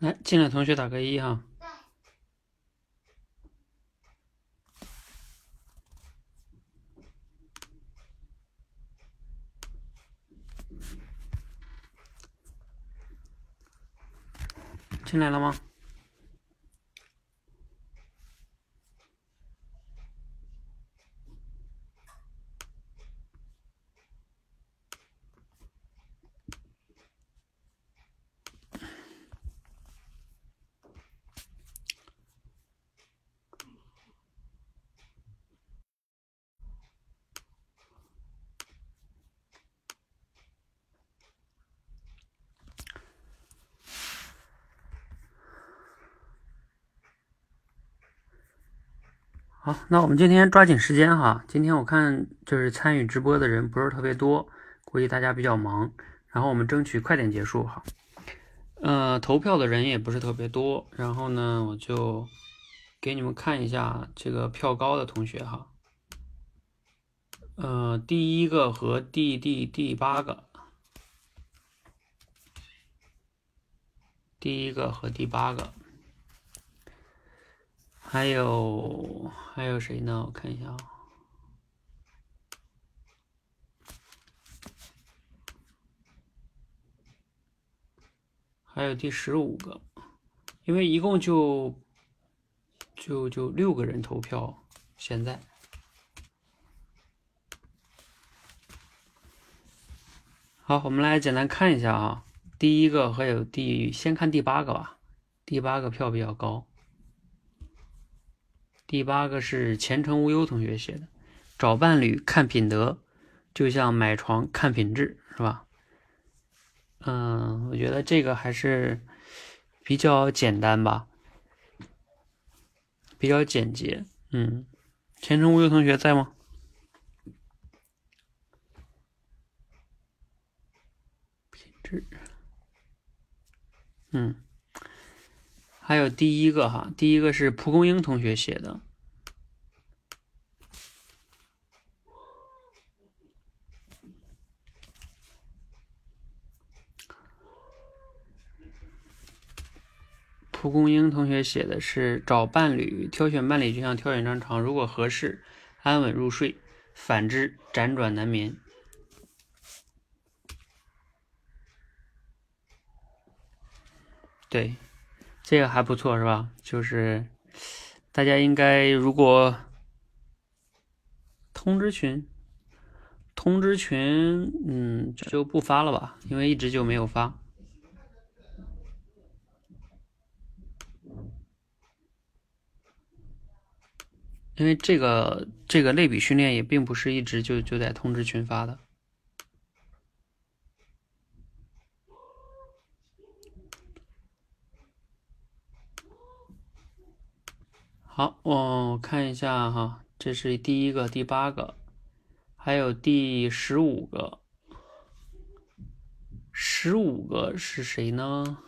来，进来同学打个一哈。进来了吗？好，那我们今天抓紧时间哈。今天我看就是参与直播的人不是特别多，估计大家比较忙。然后我们争取快点结束哈。呃，投票的人也不是特别多。然后呢，我就给你们看一下这个票高的同学哈。呃，第一个和第第第八个，第一个和第八个。还有还有谁呢？我看一下啊，还有第十五个，因为一共就就就六个人投票，现在。好，我们来简单看一下啊，第一个还有第先看第八个吧，第八个票比较高。第八个是前程无忧同学写的，找伴侣看品德，就像买床看品质，是吧？嗯，我觉得这个还是比较简单吧，比较简洁。嗯，前程无忧同学在吗？品质，嗯。还有第一个哈，第一个是蒲公英同学写的。蒲公英同学写的是找伴侣，挑选伴侣就像挑选张床，如果合适，安稳入睡；反之，辗转难眠。对。这个还不错，是吧？就是大家应该如果通知群，通知群，嗯，就不发了吧，因为一直就没有发。因为这个这个类比训练也并不是一直就就在通知群发的。好，我看一下哈，这是第一个、第八个，还有第十五个。十五个是谁呢？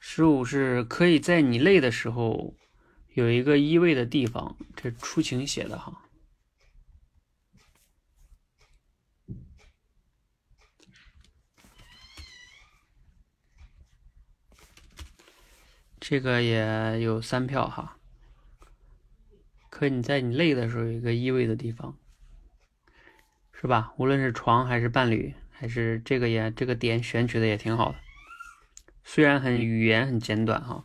十五是可以在你累的时候有一个依偎的地方，这出晴写的哈。这个也有三票哈，可你在你累的时候有一个依偎的地方，是吧？无论是床还是伴侣，还是这个也这个点选取的也挺好的，虽然很语言很简短哈，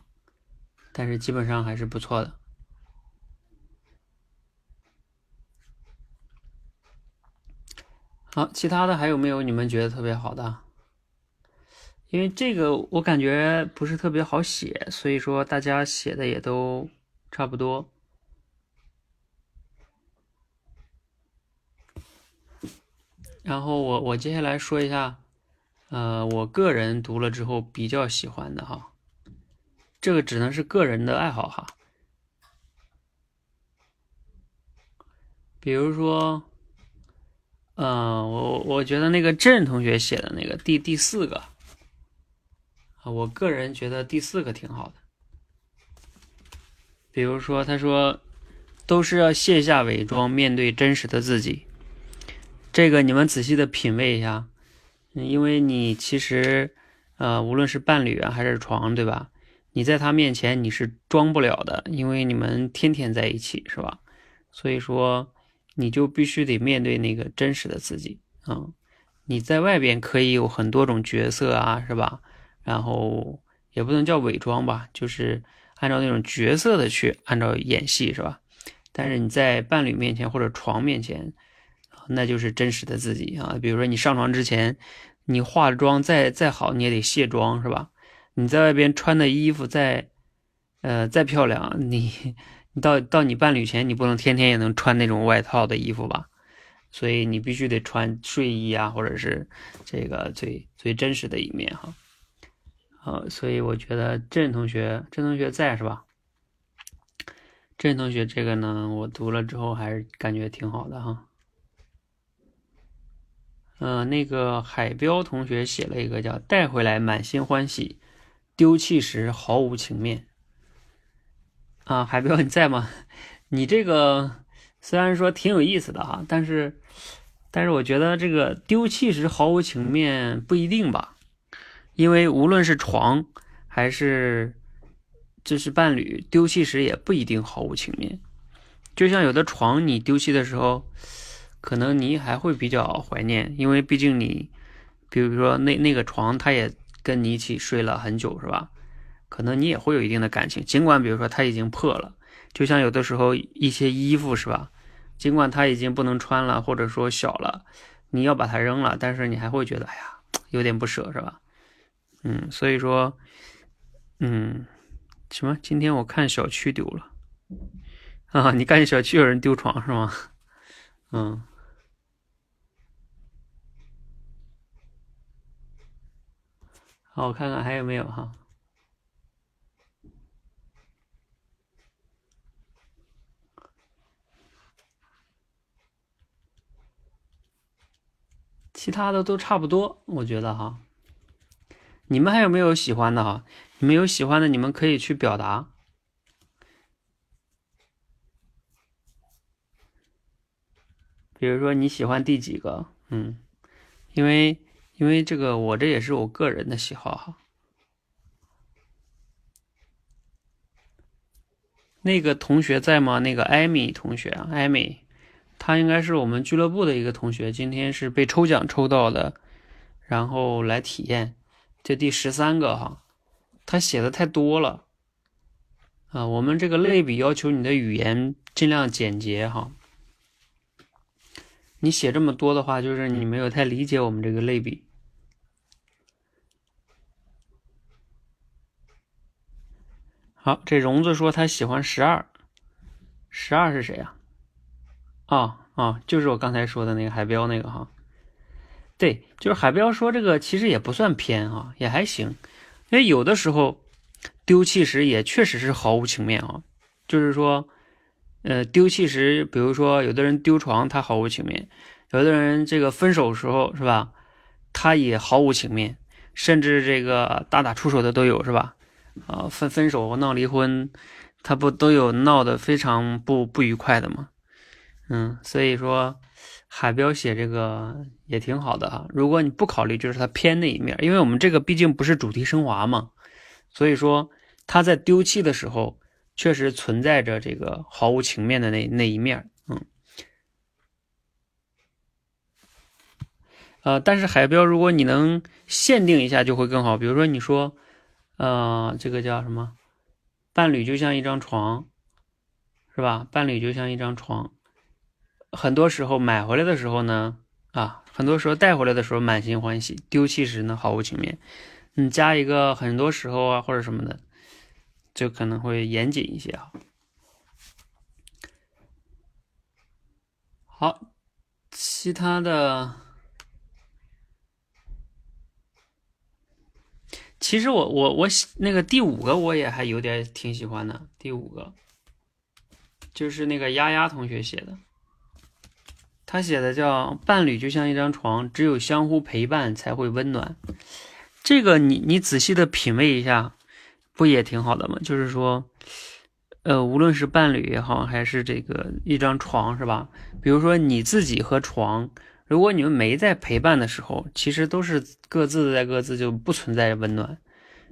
但是基本上还是不错的。好，其他的还有没有你们觉得特别好的？因为这个我感觉不是特别好写，所以说大家写的也都差不多。然后我我接下来说一下，呃，我个人读了之后比较喜欢的哈，这个只能是个人的爱好哈。比如说，嗯，我我觉得那个郑同学写的那个第第四个。我个人觉得第四个挺好的，比如说他说，都是要卸下伪装，面对真实的自己。这个你们仔细的品味一下，因为你其实呃，无论是伴侣啊还是床，对吧？你在他面前你是装不了的，因为你们天天在一起，是吧？所以说，你就必须得面对那个真实的自己啊。你在外边可以有很多种角色啊，是吧？然后也不能叫伪装吧，就是按照那种角色的去按照演戏，是吧？但是你在伴侣面前或者床面前，那就是真实的自己啊。比如说你上床之前，你化妆再再好，你也得卸妆，是吧？你在外边穿的衣服再，呃，再漂亮，你你到到你伴侣前，你不能天天也能穿那种外套的衣服吧？所以你必须得穿睡衣啊，或者是这个最最真实的一面哈。呃，所以我觉得郑同学，郑同学在是吧？郑同学，这个呢，我读了之后还是感觉挺好的哈。嗯，那个海彪同学写了一个叫“带回来满心欢喜，丢弃时毫无情面”。啊，海彪你在吗？你这个虽然说挺有意思的哈，但是但是我觉得这个丢弃时毫无情面不一定吧，因为无论是床还是。这是伴侣丢弃时也不一定毫无情面，就像有的床你丢弃的时候，可能你还会比较怀念，因为毕竟你，比如说那那个床，他也跟你一起睡了很久，是吧？可能你也会有一定的感情，尽管比如说它已经破了，就像有的时候一些衣服是吧？尽管它已经不能穿了，或者说小了，你要把它扔了，但是你还会觉得哎呀，有点不舍，是吧？嗯，所以说，嗯。什么？今天我看小区丢了啊！你看见小区有人丢床是吗？嗯。好，我看看还有没有哈。其他的都差不多，我觉得哈。你们还有没有喜欢的哈？你们有喜欢的，你们可以去表达。比如说你喜欢第几个？嗯，因为因为这个我这也是我个人的喜好哈。那个同学在吗？那个艾米同学，艾米，他应该是我们俱乐部的一个同学，今天是被抽奖抽到的，然后来体验。这第十三个哈，他写的太多了啊！我们这个类比要求你的语言尽量简洁哈。你写这么多的话，就是你没有太理解我们这个类比。好，这荣子说他喜欢十二，十二是谁呀？啊啊，就是我刚才说的那个海标那个哈。对，就是海彪说这个其实也不算偏啊，也还行。因为有的时候丢弃时也确实是毫无情面啊。就是说，呃，丢弃时，比如说有的人丢床，他毫无情面；有的人这个分手时候是吧，他也毫无情面，甚至这个大打出手的都有是吧？啊，分分手闹离婚，他不都有闹得非常不不愉快的吗？嗯，所以说。海标写这个也挺好的哈，如果你不考虑就是它偏那一面，因为我们这个毕竟不是主题升华嘛，所以说他在丢弃的时候确实存在着这个毫无情面的那那一面，嗯，呃，但是海标如果你能限定一下就会更好，比如说你说，呃，这个叫什么，伴侣就像一张床，是吧？伴侣就像一张床。很多时候买回来的时候呢，啊，很多时候带回来的时候满心欢喜，丢弃时呢毫无情面。你加一个很多时候啊或者什么的，就可能会严谨一些啊。好，其他的，其实我我我那个第五个我也还有点挺喜欢的，第五个就是那个丫丫同学写的。他写的叫“伴侣就像一张床，只有相互陪伴才会温暖”。这个你你仔细的品味一下，不也挺好的吗？就是说，呃，无论是伴侣也好，还是这个一张床，是吧？比如说你自己和床，如果你们没在陪伴的时候，其实都是各自在各自就不存在温暖。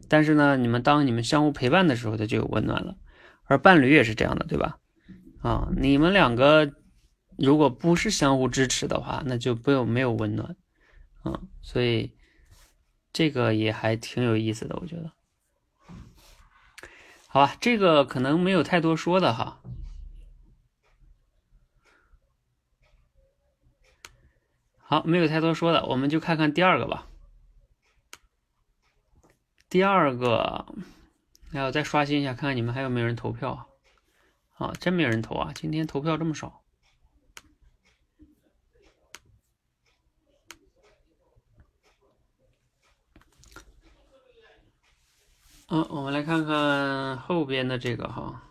但是呢，你们当你们相互陪伴的时候，它就有温暖了。而伴侣也是这样的，对吧？啊，你们两个如果不是相互支持的话，那就不有没有温暖。嗯，所以这个也还挺有意思的，我觉得。好吧，这个可能没有太多说的哈。好，没有太多说的，我们就看看第二个吧。第二个，那我再刷新一下，看看你们还有没有人投票。啊，真没有人投啊！今天投票这么少。嗯，我们来看看后边的这个哈。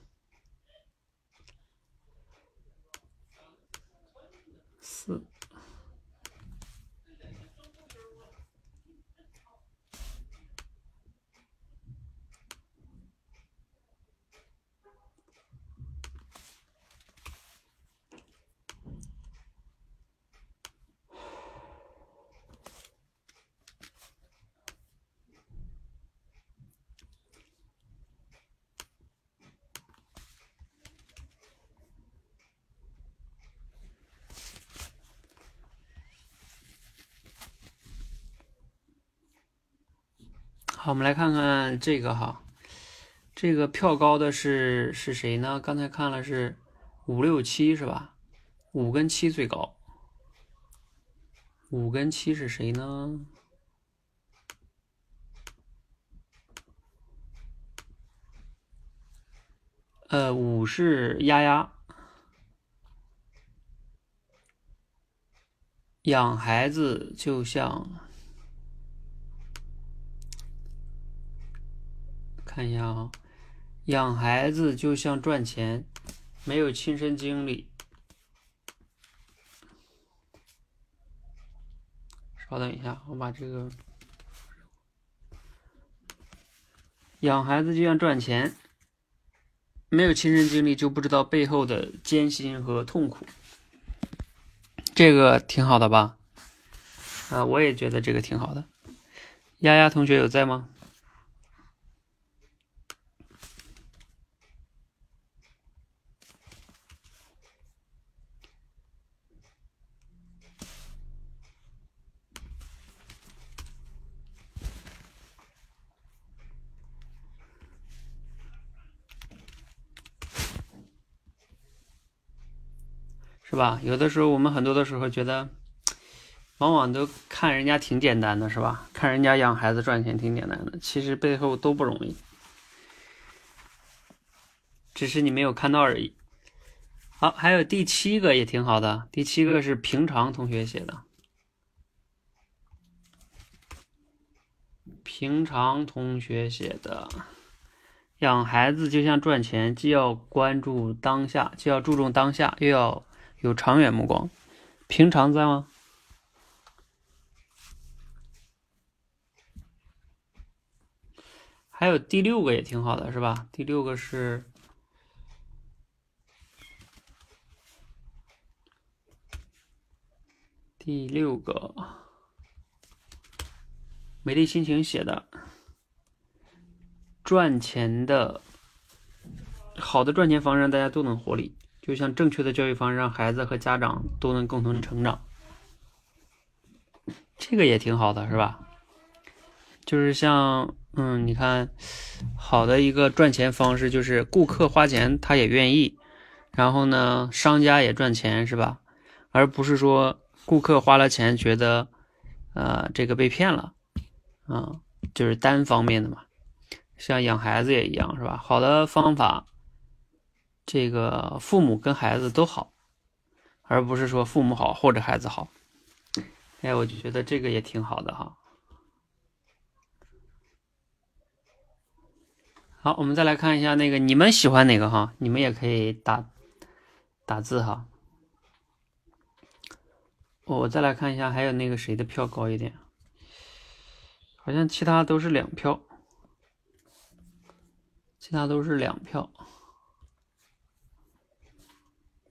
好，我们来看看这个哈，这个票高的是是谁呢？刚才看了是五六七是吧？五跟七最高，五跟七是谁呢？呃，五是丫丫，养孩子就像。看一下啊，养孩子就像赚钱，没有亲身经历。稍等一下，我把这个养孩子就像赚钱，没有亲身经历就不知道背后的艰辛和痛苦。这个挺好的吧？啊，我也觉得这个挺好的。丫丫同学有在吗？是吧？有的时候我们很多的时候觉得，往往都看人家挺简单的，是吧？看人家养孩子赚钱挺简单的，其实背后都不容易，只是你没有看到而已。好，还有第七个也挺好的，第七个是平常同学写的，平常同学写的，养孩子就像赚钱，既要关注当下，既要注重当下，又要。有长远目光，平常在吗？还有第六个也挺好的，是吧？第六个是第六个，美丽心情写的，赚钱的好的赚钱方式，让大家都能获利。就像正确的教育方式，让孩子和家长都能共同成长，这个也挺好的，是吧？就是像，嗯，你看，好的一个赚钱方式就是顾客花钱他也愿意，然后呢，商家也赚钱，是吧？而不是说顾客花了钱觉得，呃，这个被骗了，啊，就是单方面的嘛。像养孩子也一样，是吧？好的方法。这个父母跟孩子都好，而不是说父母好或者孩子好。哎，我就觉得这个也挺好的哈。好，我们再来看一下那个你们喜欢哪个哈？你们也可以打打字哈。我再来看一下，还有那个谁的票高一点？好像其他都是两票，其他都是两票。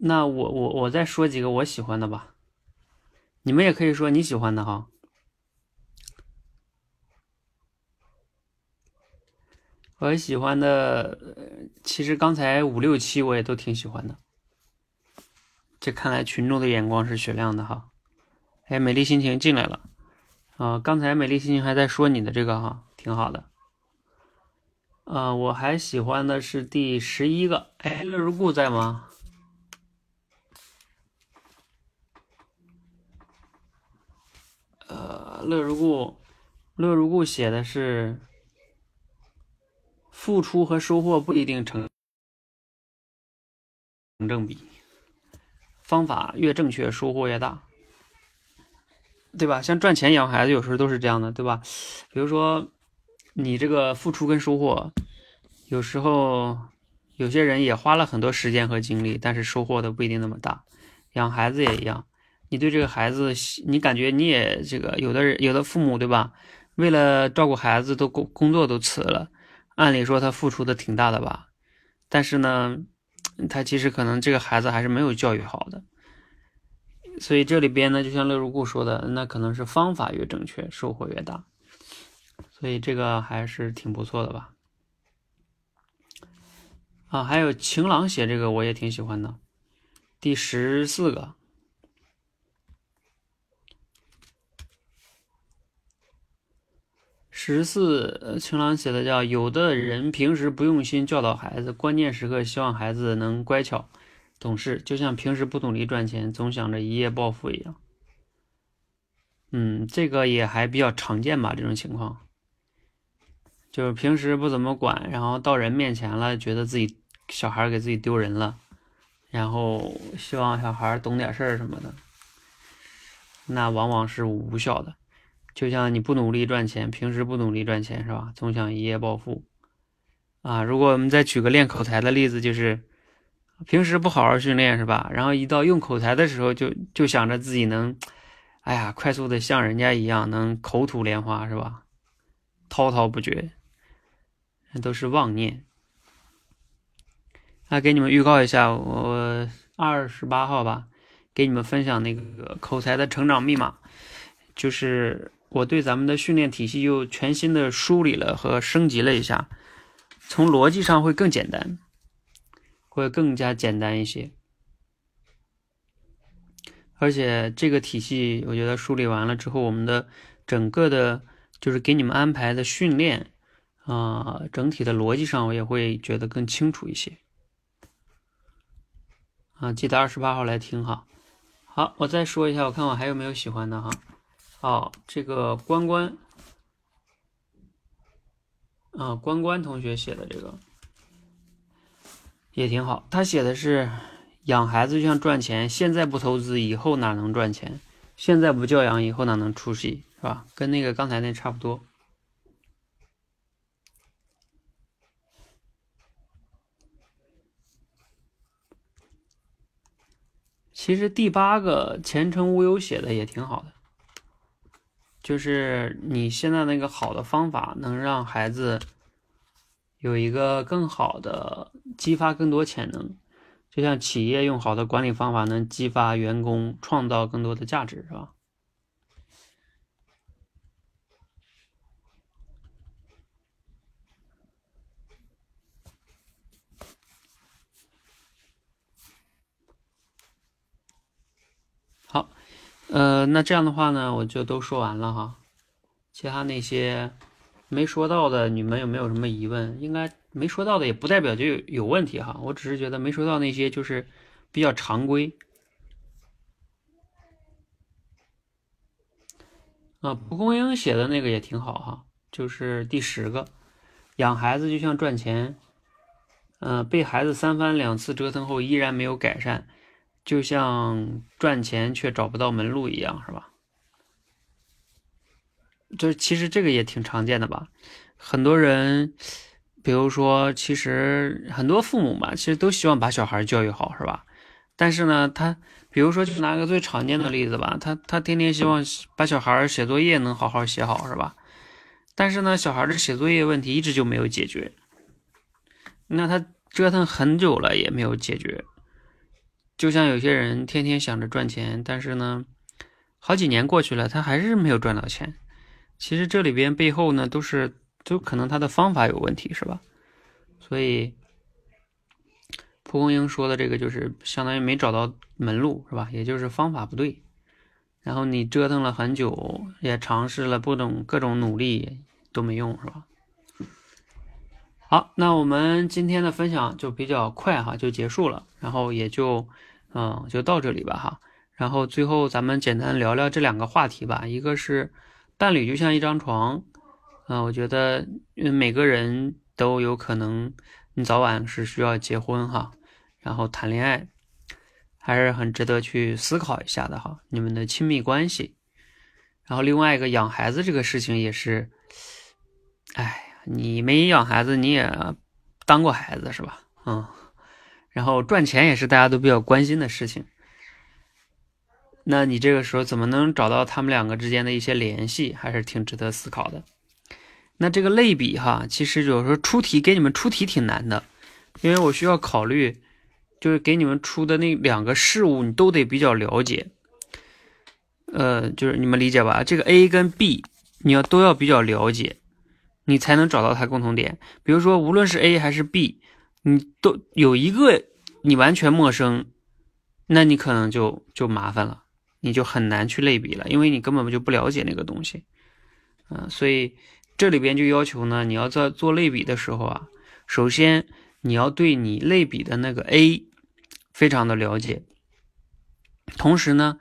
那我我我再说几个我喜欢的吧，你们也可以说你喜欢的哈。我喜欢的，其实刚才五六七我也都挺喜欢的。这看来群众的眼光是雪亮的哈。哎，美丽心情进来了啊！刚才美丽心情还在说你的这个哈，挺好的。啊，我还喜欢的是第十一个。哎，乐如故在吗？呃，乐如故，乐如故写的是。付出和收获不一定成成正比，方法越正确，收获越大，对吧？像赚钱养孩子，有时候都是这样的，对吧？比如说，你这个付出跟收获，有时候有些人也花了很多时间和精力，但是收获的不一定那么大。养孩子也一样，你对这个孩子，你感觉你也这个，有的人有的父母，对吧？为了照顾孩子，都工工作都辞了。按理说他付出的挺大的吧，但是呢，他其实可能这个孩子还是没有教育好的，所以这里边呢，就像乐如故说的，那可能是方法越正确，收获越大，所以这个还是挺不错的吧。啊，还有晴朗写这个我也挺喜欢的，第十四个。十四，晴朗写的叫有的人平时不用心教导孩子，关键时刻希望孩子能乖巧、懂事，就像平时不努力赚钱，总想着一夜暴富一样。嗯，这个也还比较常见吧，这种情况，就是平时不怎么管，然后到人面前了，觉得自己小孩给自己丢人了，然后希望小孩懂点事儿什么的，那往往是无效的。就像你不努力赚钱，平时不努力赚钱是吧？总想一夜暴富啊！如果我们再举个练口才的例子，就是平时不好好训练是吧？然后一到用口才的时候，就就想着自己能，哎呀，快速的像人家一样能口吐莲花是吧？滔滔不绝，那都是妄念。那给你们预告一下，我二十八号吧，给你们分享那个口才的成长密码，就是。我对咱们的训练体系又全新的梳理了和升级了一下，从逻辑上会更简单，会更加简单一些。而且这个体系，我觉得梳理完了之后，我们的整个的，就是给你们安排的训练啊，整体的逻辑上，我也会觉得更清楚一些。啊，记得二十八号来听哈。好，我再说一下，我看我还有没有喜欢的哈。哦，这个关关啊，关关同学写的这个也挺好。他写的是养孩子就像赚钱，现在不投资，以后哪能赚钱？现在不教养，以后哪能出息？是吧？跟那个刚才那差不多。其实第八个前程无忧写的也挺好的。就是你现在那个好的方法，能让孩子有一个更好的激发更多潜能，就像企业用好的管理方法能激发员工创造更多的价值，是吧？呃，那这样的话呢，我就都说完了哈。其他那些没说到的，你们有没有什么疑问？应该没说到的也不代表就有有问题哈。我只是觉得没说到那些就是比较常规。啊，蒲公英写的那个也挺好哈，就是第十个，养孩子就像赚钱，嗯，被孩子三番两次折腾后依然没有改善。就像赚钱却找不到门路一样，是吧？就其实这个也挺常见的吧。很多人，比如说，其实很多父母吧，其实都希望把小孩教育好，是吧？但是呢，他比如说，就拿个最常见的例子吧，他他天天希望把小孩写作业能好好写好，是吧？但是呢，小孩的写作业问题一直就没有解决，那他折腾很久了也没有解决。就像有些人天天想着赚钱，但是呢，好几年过去了，他还是没有赚到钱。其实这里边背后呢，都是就可能他的方法有问题，是吧？所以蒲公英说的这个就是相当于没找到门路，是吧？也就是方法不对。然后你折腾了很久，也尝试了不懂各种努力都没用，是吧？好，那我们今天的分享就比较快哈，就结束了。然后也就嗯，就到这里吧哈。然后最后咱们简单聊聊这两个话题吧。一个是伴侣就像一张床，嗯，我觉得每个人都有可能，你早晚是需要结婚哈，然后谈恋爱，还是很值得去思考一下的哈。你们的亲密关系，然后另外一个养孩子这个事情也是，哎，你没养孩子，你也当过孩子是吧？嗯，然后赚钱也是大家都比较关心的事情。那你这个时候怎么能找到他们两个之间的一些联系，还是挺值得思考的。那这个类比哈，其实有时候出题给你们出题挺难的，因为我需要考虑，就是给你们出的那两个事物你都得比较了解。呃，就是你们理解吧？这个 A 跟 B 你要都要比较了解，你才能找到它共同点。比如说，无论是 A 还是 B，你都有一个你完全陌生，那你可能就就麻烦了。你就很难去类比了，因为你根本就不了解那个东西，嗯，所以这里边就要求呢，你要在做类比的时候啊，首先你要对你类比的那个 A 非常的了解，同时呢，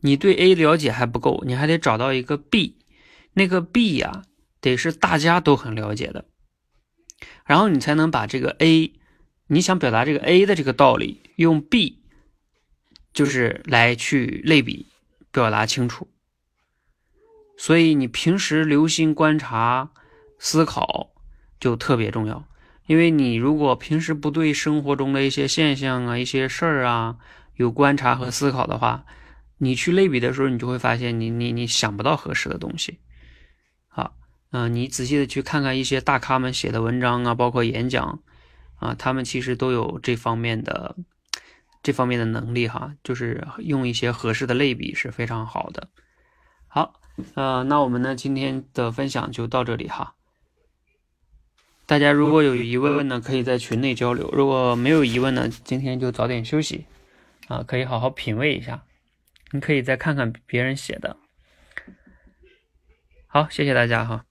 你对 A 了解还不够，你还得找到一个 B，那个 B 呀，得是大家都很了解的，然后你才能把这个 A，你想表达这个 A 的这个道理，用 B。就是来去类比，表达清楚。所以你平时留心观察、思考就特别重要。因为你如果平时不对生活中的一些现象啊、一些事儿啊有观察和思考的话，你去类比的时候，你就会发现你你你想不到合适的东西。嗯，你仔细的去看看一些大咖们写的文章啊，包括演讲啊，他们其实都有这方面的。这方面的能力哈，就是用一些合适的类比是非常好的。好，呃，那我们呢今天的分享就到这里哈。大家如果有疑问呢，可以在群内交流；如果没有疑问呢，今天就早点休息啊，可以好好品味一下。你可以再看看别人写的。好，谢谢大家哈。